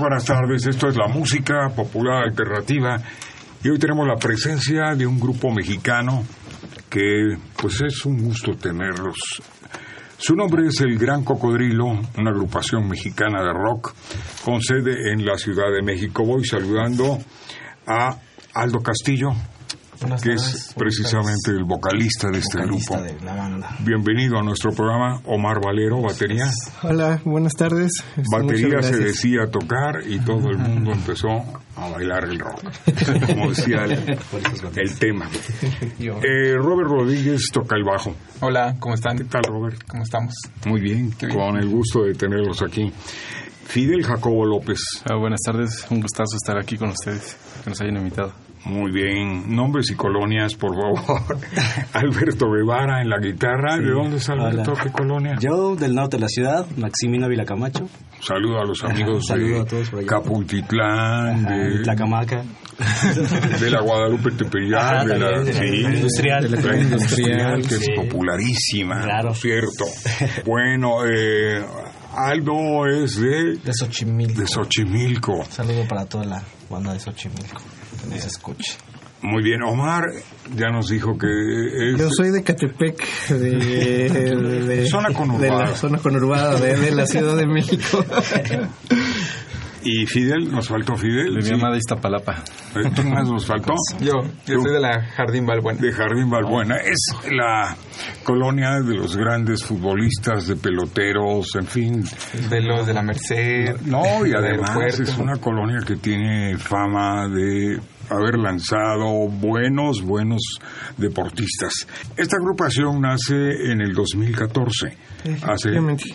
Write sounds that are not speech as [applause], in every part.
Buenas tardes, esto es la música popular alternativa y hoy tenemos la presencia de un grupo mexicano que pues es un gusto tenerlos. Su nombre es El Gran Cocodrilo, una agrupación mexicana de rock con sede en la Ciudad de México. Voy saludando a Aldo Castillo, Buenas que tardes. es precisamente el vocalista de este Vocalista grupo. de la banda. Bienvenido a nuestro programa, Omar Valero, batería. Hola, buenas tardes. Este, Batería se decía tocar y todo el mundo empezó a bailar el rock, [laughs] como decía el, el tema. Eh, Robert Rodríguez toca el bajo. Hola, ¿cómo están? ¿Qué tal, Robert? ¿Cómo estamos? Muy bien, bien. con el gusto de tenerlos aquí. Fidel Jacobo López. Ah, buenas tardes, un gustazo estar aquí con ustedes, que nos hayan invitado. Muy bien. Nombres y colonias, por favor. [laughs] Alberto Guevara en la guitarra. ¿De dónde es Alberto? Hola. ¿Qué colonia? Yo, del norte de la ciudad, Maximino Vila Camacho, Saludo a los amigos Saludo de a todos. Capultitlán, de, Tlacamaca. [laughs] de la Guadalupe Tepeyac, Ajá, de la, de la- sí, la industrial. de la industrial, industrial, que es sí. popularísima, Claro. por cierto. [laughs] Bueno, eh, Aldo es de, De Xochimilco. de Xochimilco. Saludo para toda la banda de Xochimilco. Nos escuche. Muy bien, Omar ya nos dijo que es... Yo soy de Catepec, de, [laughs] de- de- Zona conurbada. De la zona conurbada de, de la Ciudad de México. [laughs] Y Fidel, nos faltó Fidel. De sí. mi amada Iztapalapa. Eh, ¿Quién más nos faltó? Yo, yo soy de la Jardín Balbuena. de Jardín Balbuena. Es la colonia de los grandes futbolistas, de peloteros, en fin. De los de la Merced. No, y además es una colonia que tiene fama de haber lanzado buenos, buenos deportistas. Esta agrupación nace en el 2014, hace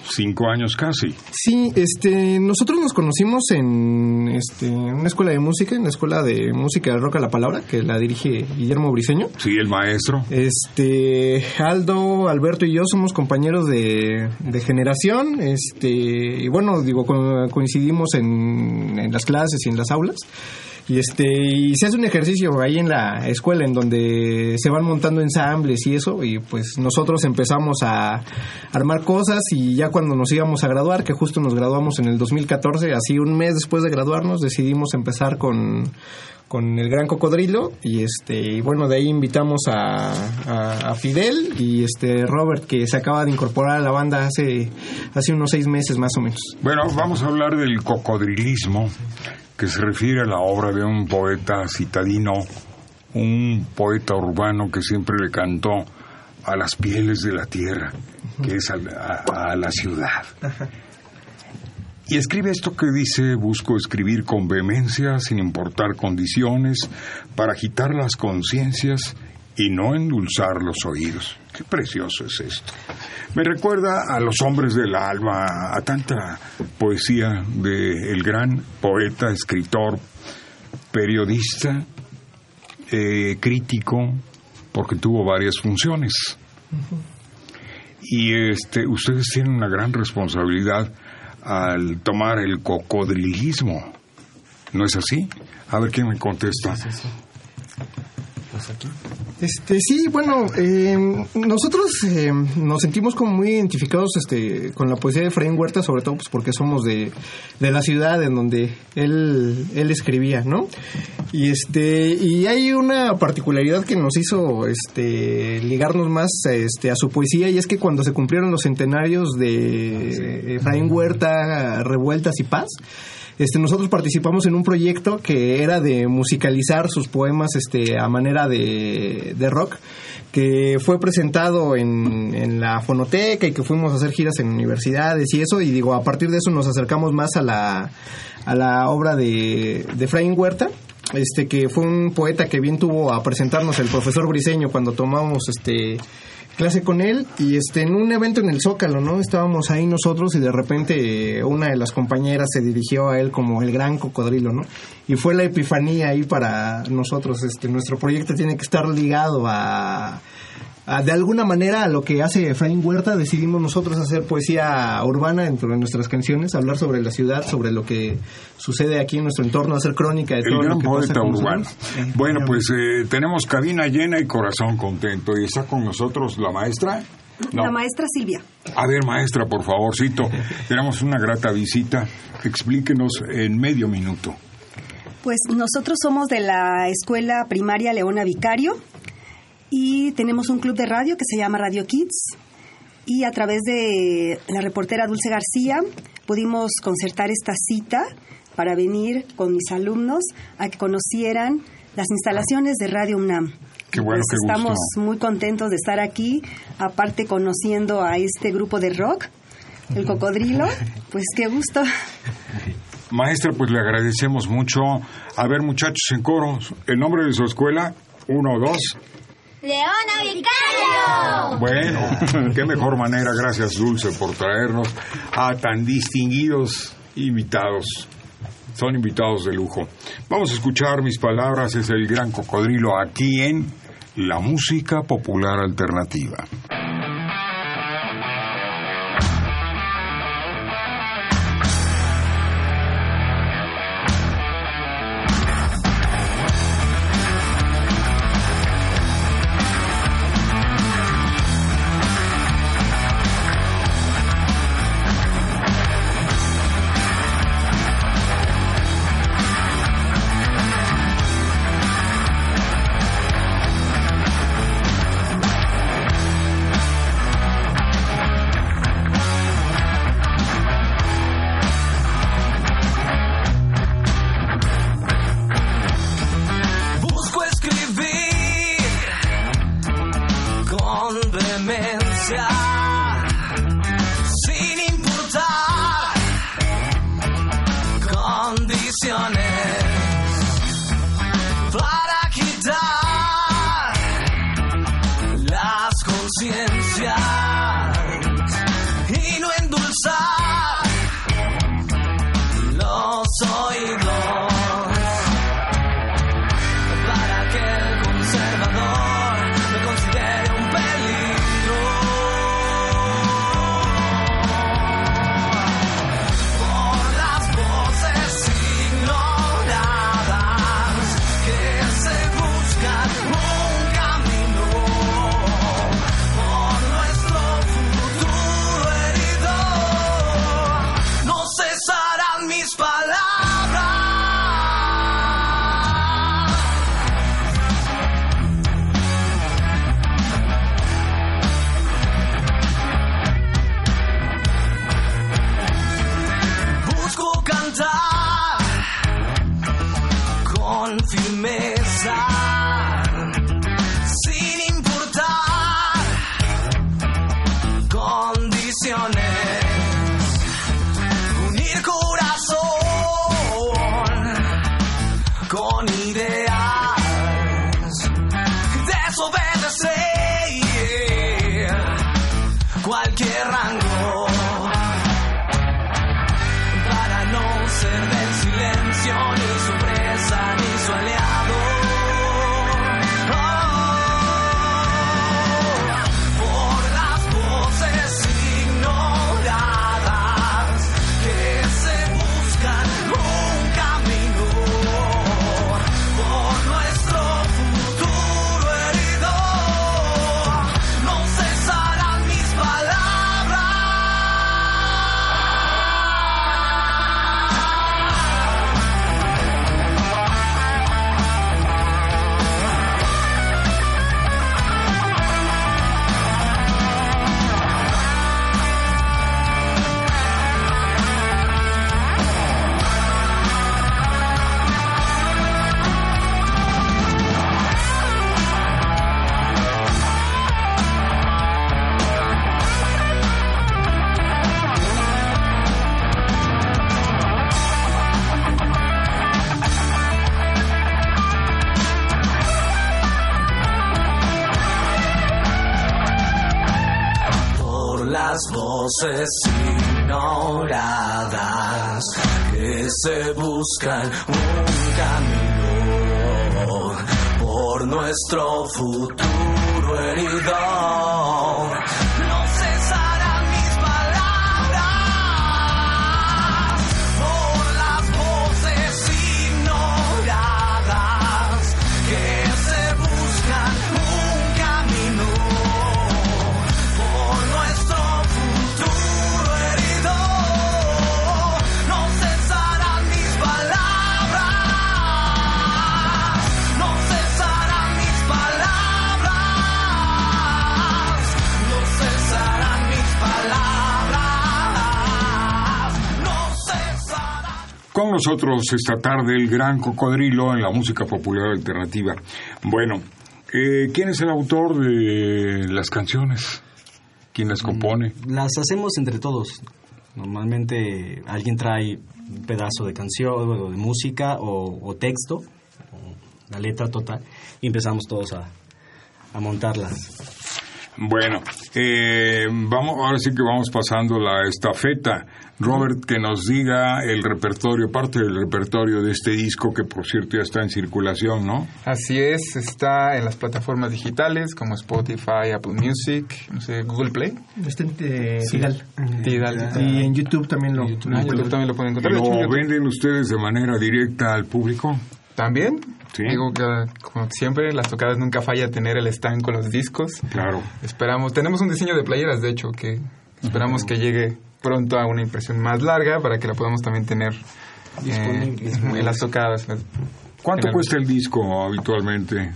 cinco años casi. Sí, este, nosotros nos conocimos en este, una escuela de música, en la escuela de música de rock a la palabra, que la dirige Guillermo Briseño. Sí, el maestro. Este, Aldo, Alberto y yo somos compañeros de, de generación, este, y bueno, digo, co- coincidimos en, en las clases y en las aulas. Y este, y se hace un ejercicio ahí en la escuela en donde se van montando ensambles y eso, y pues nosotros empezamos a armar cosas y ya cuando nos íbamos a graduar, que justo nos graduamos en el 2014, así un mes después de graduarnos, decidimos empezar con, con el Gran Cocodrilo. Y este y bueno de ahí invitamos a, a- a Fidel y este Robert que se acaba de incorporar a la banda hace hace unos seis meses más o menos. Bueno, vamos a hablar del cocodrilismo, que se refiere a la obra de un poeta citadino, un poeta urbano que siempre le cantó a las pieles de la tierra, que es a, a- a la ciudad. Y escribe esto que dice, busco escribir con vehemencia, sin importar condiciones, para agitar las conciencias y no endulzar los oídos. Qué precioso es esto. Me recuerda a los hombres del alma, a tanta poesía del gran poeta, escritor, periodista, eh, crítico, porque tuvo varias funciones. Y este, ustedes tienen una gran responsabilidad al tomar el cocodrilismo. ¿No es así? A ver quién me contesta. Este, sí, bueno, eh, nosotros eh, nos sentimos como muy identificados este, con la poesía de Efraín Huerta, sobre todo pues, porque somos de, de la ciudad en donde él, él escribía, ¿no? Y, este, y hay una particularidad que nos hizo este, ligarnos más este, a su poesía, y es que cuando se cumplieron los centenarios de Efraín Huerta, Revueltas y Paz, este, nosotros participamos en un proyecto que era de musicalizar sus poemas este, a manera de, de rock que fue presentado en, en la fonoteca y que fuimos a hacer giras en universidades y eso, y digo, a partir de eso nos acercamos más a la, a la obra de, de Huerta, este que fue un poeta que bien tuvo a presentarnos el profesor Briseño cuando tomamos este clase con él y este en un evento en el Zócalo, ¿no? Estábamos ahí nosotros y de repente eh, una de las compañeras se dirigió a él como el gran cocodrilo, ¿no? Y fue la epifanía ahí para nosotros, este nuestro proyecto tiene que estar ligado a a- de alguna manera a lo que hace Efraín Huerta decidimos nosotros hacer poesía urbana dentro de nuestras canciones, hablar sobre la ciudad, sobre lo que sucede aquí en nuestro entorno, hacer crónica de El todo lo gran que poeta urbano. Eh, Bueno, pues eh, tenemos cabina llena y corazón contento. ¿Y está con nosotros la maestra? No. La maestra Silvia. A ver, maestra, por favorcito. [laughs] Tenemos una grata visita. Explíquenos en medio minuto. Pues nosotros somos de la escuela primaria Leona Vicario y tenemos un club de radio que se llama Radio Kids y a través de la reportera Dulce García pudimos concertar esta cita para venir con mis alumnos a que conocieran las instalaciones de Radio UNAM. Qué bueno, Pues qué gusto. estamos muy contentos de estar aquí, aparte conociendo a este grupo de rock, el Cocodrilo, [laughs] pues qué gusto. Maestra, pues le agradecemos mucho. A ver, muchachos en coro, el nombre de su escuela, uno, dos. Leona Vicario. Bueno, [laughs] qué mejor manera, gracias Dulce por traernos a tan distinguidos invitados. Son invitados de lujo. Vamos a escuchar mis palabras, es el gran cocodrilo aquí en La Música Popular Alternativa. Por nuestro futuro herido. Con nosotros esta tarde el gran cocodrilo en la música popular alternativa. Bueno, eh, ¿quién es el autor de las canciones? ¿Quién las compone? Las hacemos entre todos. Normalmente alguien trae un pedazo de canción o de música o, o texto, o la letra total, y empezamos todos a, a montarlas. Bueno, eh, vamos, ahora sí que vamos pasando la estafeta. Robert, que nos diga el repertorio, parte del repertorio de este disco, que por cierto ya está en circulación, ¿no? Así es, está en las plataformas digitales como Spotify, Apple Music, no sé, Google Play. Este, eh, Tidal. Tidal. Y en YouTube también lo, YouTube también lo pueden encontrar. ¿Lo venden ustedes de manera directa al público? También. Sí. Digo que, como siempre, las tocadas nunca falla tener el stand con los discos. Claro. Esperamos, tenemos un diseño de playeras, de hecho, que esperamos que llegue pronto a una impresión más larga para que la podamos también tener eh, en las tocadas. ¿Cuánto cuesta el disco habitualmente?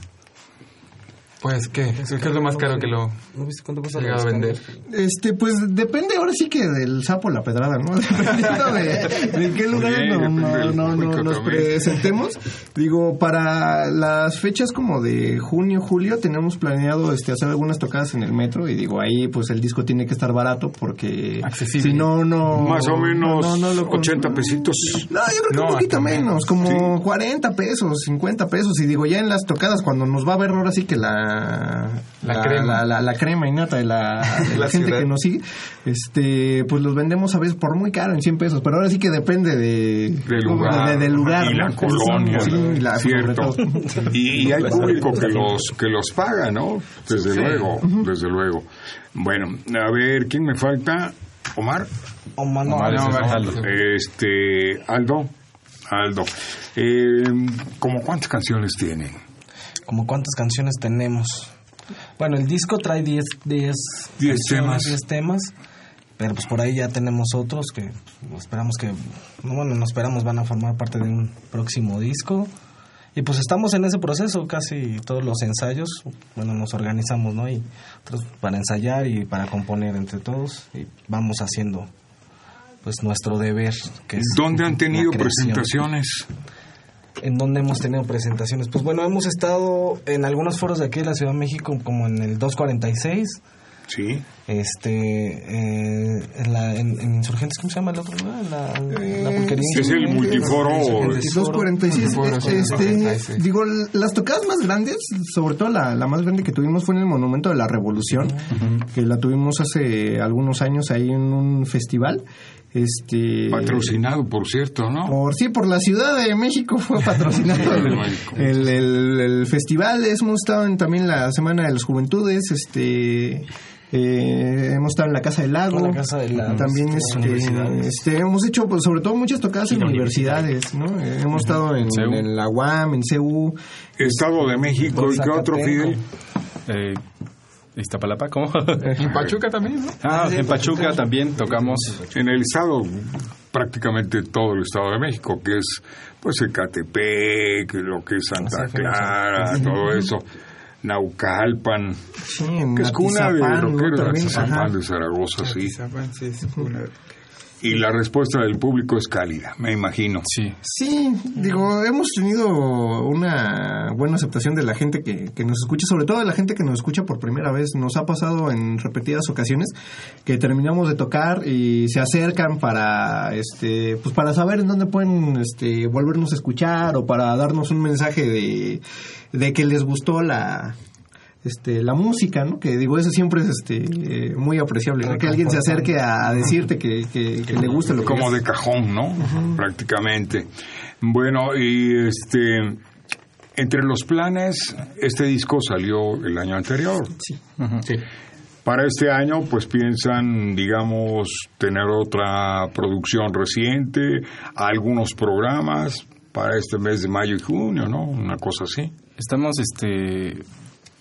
Pues, ¿qué? ¿Qué es lo más caro que lo ¿No viste cuánto cuesta llegado a vender? Este, pues depende ahora sí que del sapo la pedrada, ¿no? [laughs] Dependiendo de, de qué lugar Bien, no, no, no, nos presentemos. Digo, para las fechas como de junio, julio, tenemos planeado este, hacer algunas tocadas en el metro y digo, ahí pues el disco tiene que estar barato porque Accesible. si no, no... Más o menos no, no lo 80 pesitos. No, yo creo que No, un poquito menos, como 40 pesos, 50 pesos. Y digo, ya en las tocadas, cuando nos va a ver ahora sí que la... La crema. La, la- la crema y nata de la, de la La gente ciudad. que nos sigue, este, pues los vendemos a veces por muy caro, en 100 pesos. Pero ahora sí que depende de, Del lugar. de- del lugar. Y la ¿no? colonia. Sí, y la- cierto. sobre todo. [laughs] Y, y hay público que los, que los paga, ¿no? Desde luego, desde luego. Bueno, a ver, ¿quién me falta? ¿Omar? Omar no, vale. Aldo. Este, Aldo. Aldo. Eh, ¿Cómo cuántas canciones tienen? Como cuántas canciones tenemos. Bueno, el disco trae 10 10 Diez canciones, temas. 10 temas, pero pues por ahí ya tenemos otros que esperamos que, bueno, no esperamos van a formar parte de un próximo disco. Y pues estamos en ese proceso, casi todos los ensayos, bueno, nos organizamos, ¿no? Y otros para ensayar y para componer entre todos y vamos haciendo pues nuestro deber, que es ¿Dónde han tenido presentaciones? En donde hemos tenido presentaciones. Pues bueno, hemos estado en algunos foros de aquí de la Ciudad de México, como en el 246, Sí. Este, eh, en, la, en, en Insurgentes, ¿cómo se llama el otro lugar? La, la pulquería. sí, es el multiforo. Insurgentes. 246. Foro, sí, Este, 246. digo, las tocadas más grandes, sobre todo la, la más grande que tuvimos fue en el Monumento de la Revolución, que la tuvimos hace algunos años ahí en un festival. Este, Patrocinado, por cierto, ¿no? Por, sí, por la Ciudad de México fue patrocinado [laughs] el, el, el- el festival. Hemos estado en también la Semana de las Juventudes. Este, eh, hemos estado en la Casa del Lago. En la Casa del Lago, También este, este, hemos hecho, pues, sobre todo, muchas tocadas en universidades. ¿no? Eh, hemos estado en, la UAM, en CEU. Estado de México, ¿y qué otro. Fidel? Eh, ¿Iztapalapa? ¿Cómo? En Pachuca también, ¿no? ah, en Pachuca también tocamos. En el estado, prácticamente todo el estado de México, que es, pues, Ecatepec, lo que es Santa Clara, todo eso. Naucalpan, Sí, en que es cuna de rockeros, Atizapán de Zaragoza, sí. Atizapán, sí, es una- Y la respuesta del público es cálida, me imagino. Sí. Sí, digo, hemos tenido una buena aceptación de la gente que, que nos escucha, sobre todo de la gente que nos escucha por primera vez. Nos ha pasado en repetidas ocasiones que terminamos de tocar y se acercan para, este, pues para saber en dónde pueden, este, volvernos a escuchar o para darnos un mensaje de, de que les gustó la este la música, ¿no? Que digo, eso siempre es este eh, muy apreciable, ¿no? Que alguien se acerque a decirte que, que- que le gusta lo que como de cajón, ¿no? Prácticamente. Bueno, y este entre los planes, este disco salió el año anterior. Sí. Para este año, pues piensan, digamos, tener otra producción reciente, algunos programas para este mes de mayo y junio, ¿no? Una cosa así. Estamos, este,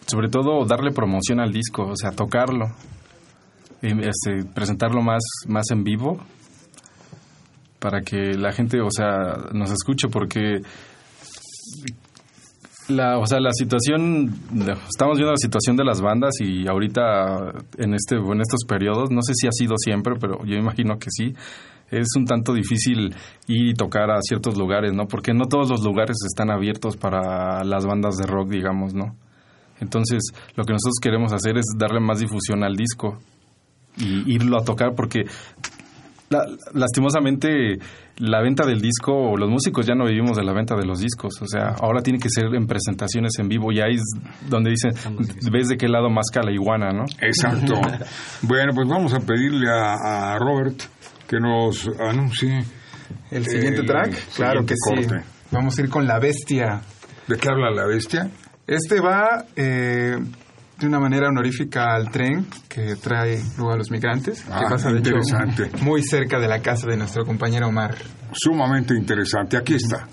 sobre todo darle promoción al disco, o sea, tocarlo, y, este, presentarlo más, más en vivo, para que la gente, o sea, nos escuche, porque la, o sea, la situación, estamos viendo la situación de las bandas y ahorita en este, en estos periodos, no sé si ha sido siempre, pero yo imagino que sí. Es un tanto difícil ir y tocar a ciertos lugares, ¿no? Porque no todos los lugares están abiertos para las bandas de rock, digamos, ¿no? Entonces, lo que nosotros queremos hacer es darle más difusión al disco y irlo a tocar porque la- lastimosamente la venta del disco o los músicos ya no vivimos de la venta de los discos o sea ahora tiene que ser en presentaciones en vivo y ahí es donde dicen ves de qué lado más la iguana no Exacto. [laughs] bueno, pues vamos a pedirle a, a Robert que nos anuncie El siguiente el track, claro siguiente que sí. Vamos a ir con La Bestia. ¿De qué habla la bestia? Este va eh, de una manera honorífica al tren que trae luego a los migrantes, Ah, que pasa de hecho interesante. muy cerca de la casa de nuestro compañero Omar. Sumamente interesante. Aquí está.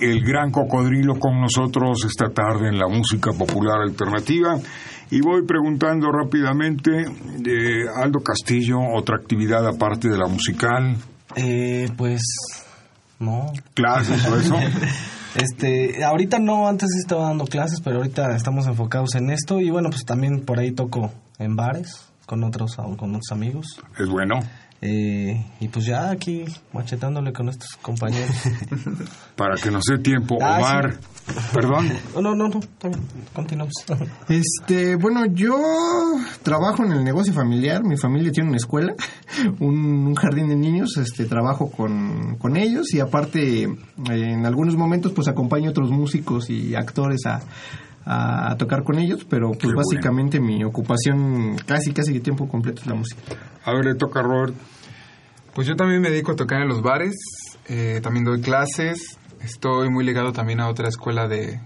El gran cocodrilo con nosotros esta tarde en la música popular alternativa. Y voy preguntando rápidamente, eh, Aldo Castillo, otra actividad aparte de la musical, Eh, pues no. clases o eso. [laughs] Este, ahorita no, antes estaba dando clases, pero ahorita estamos enfocados en esto y bueno, pues también por ahí toco en bares con otros con otros amigos. Es bueno. Eh, y pues ya aquí machetándole con estos compañeros. [laughs] Para que nos dé tiempo, Ah, Omar. Perdón. No, no, no, no, está bien, continuamos. [laughs] Este, bueno, yo trabajo en el negocio familiar. Mi familia tiene una escuela, [laughs] un, un jardín de niños. Este, trabajo con, con ellos y aparte, en algunos momentos, pues acompaño a otros músicos y actores a, a, a tocar con ellos. Pero pues Qué bueno. básicamente mi ocupación casi, casi de tiempo completo es la música. A ver, le toca a Robert. Pues yo también me dedico a tocar en los bares, eh, también doy clases, estoy muy ligado también a otra escuela de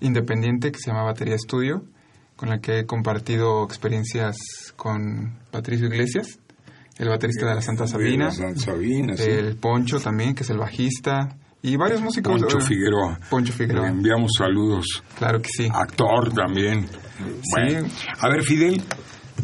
independiente que se llama Batería Estudio, con la que he compartido experiencias con Patricio Iglesias, el baterista de la Santa Sabina, De la Santa Sabina, sí. el Poncho también, que es el bajista, y varios músicos. Poncho eh, Figueroa. Poncho Figueroa. Le enviamos saludos. Claro que sí. Actor también. Bueno. A ver, Fidel.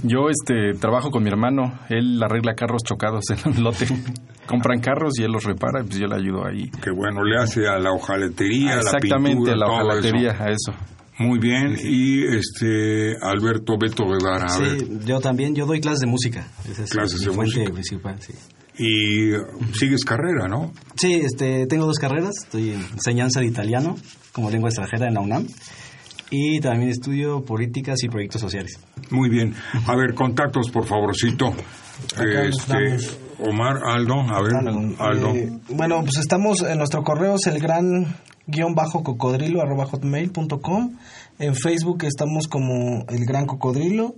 Yo este trabajo con mi hermano, él arregla carros chocados en un lote. [laughs] Compran carros y él los repara y pues yo le ayudo ahí. Que bueno, le hace a la hojalatería, a la Exactamente, pintura, la todo hojalatería, eso. a eso. Muy bien. Y este Alberto Beto Guevara. A ver. Sí, yo también, yo doy clases de música. Esa es Clases mi de fuente música. principal, sí. Y sigues carrera, ¿no? Sí, este, tengo dos carreras. Estoy en enseñanza de italiano como lengua extranjera en la UNAM. Y también estudio políticas y proyectos sociales. Muy bien. A ver, contactos, por favorcito. Este. Omar, Aldo, a ver, Aldo. Eh, bueno, pues estamos en nuestro correo es el gran guion bajo cocodrilo arroba hotmail.com. En Facebook estamos como el gran cocodrilo.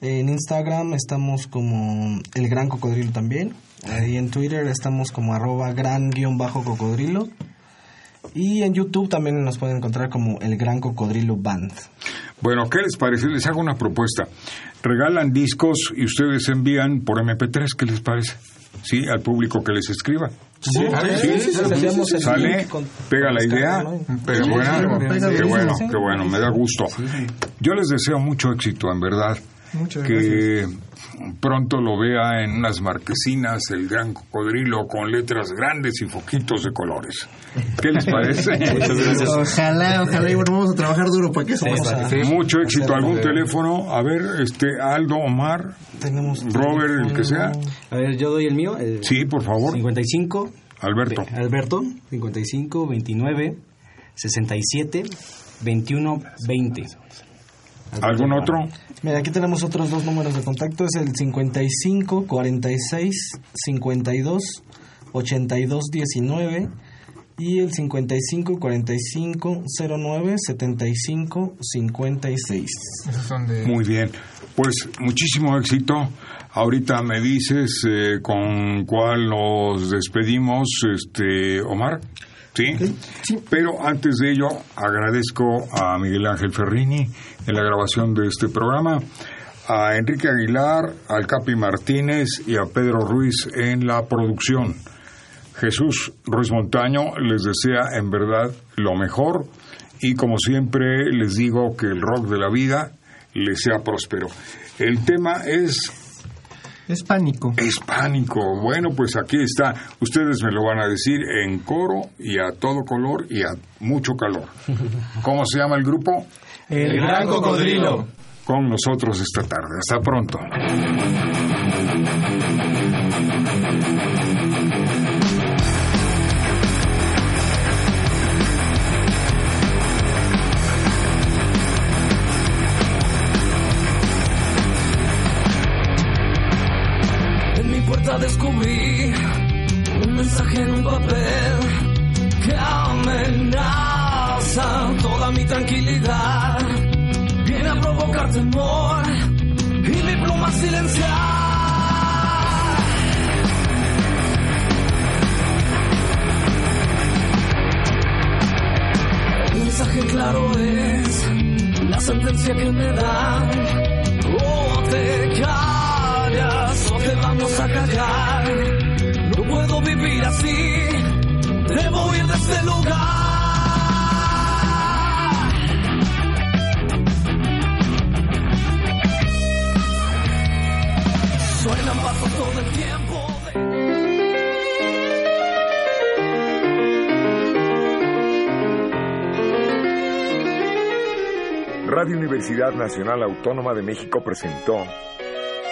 En Instagram estamos como el gran cocodrilo también. Y en Twitter estamos como arroba gran guion bajo cocodrilo. Y en YouTube también nos pueden encontrar como el gran cocodrilo band. Bueno, ¿qué les parece? Les hago una propuesta. Regalan discos y ustedes envían por MP3, ¿qué les parece? Sí, al público que les escriba. Sí, sí, Sale, pega la idea, ¿no? pega Sí, buena, sí, pega qué bueno, qué bueno, me da gusto. Yo les deseo mucho éxito, en verdad. Muchas que pronto lo vea en unas marquesinas el gran cocodrilo con letras grandes y foquitos de colores. ¿Qué les parece? [laughs] Ojalá, ojalá, y bueno, vamos a trabajar duro para que eso a- Mucho éxito. ¿Algún teléfono? A ver, este, Aldo, Omar, Tenemos Robert, el que sea. A ver, yo doy el mío. el Sí, por favor. 55. Alberto. Alberto, 55, 29, 67, 21, 20. ¿Algún otro? Mira, aquí tenemos otros dos números de contacto. Es el 55 46 52 82 19 y el 55 45 09 75 56. Esos son de... Muy bien. Pues muchísimo éxito. Ahorita me dices eh, con cuál nos despedimos, este, Omar. ¿Sí? Pero antes de ello, agradezco a Miguel Ángel Ferrini en la grabación de este programa, a Enrique Aguilar, al Capi Martínez y a Pedro Ruiz en la producción. Jesús Ruiz Montaño les desea en verdad lo mejor y como siempre les digo que el rock de la vida les sea próspero. El tema es Es pánico. es pánico. Bueno, pues aquí está. Ustedes me lo van a decir en coro y a todo color y a mucho calor. [laughs] ¿Cómo se llama el grupo? El Gran Cocodrilo. Con nosotros esta tarde. Hasta pronto. Descubrí un mensaje en un papel que amenaza toda mi tranquilidad. Viene a provocar temor y mi pluma silenciar. El mensaje claro es la sentencia que me dan. O te historias o te vamos a callar. No puedo vivir así, debo ir de este lugar. Suenan pasos todo el tiempo. Radio Universidad Nacional Autónoma de México presentó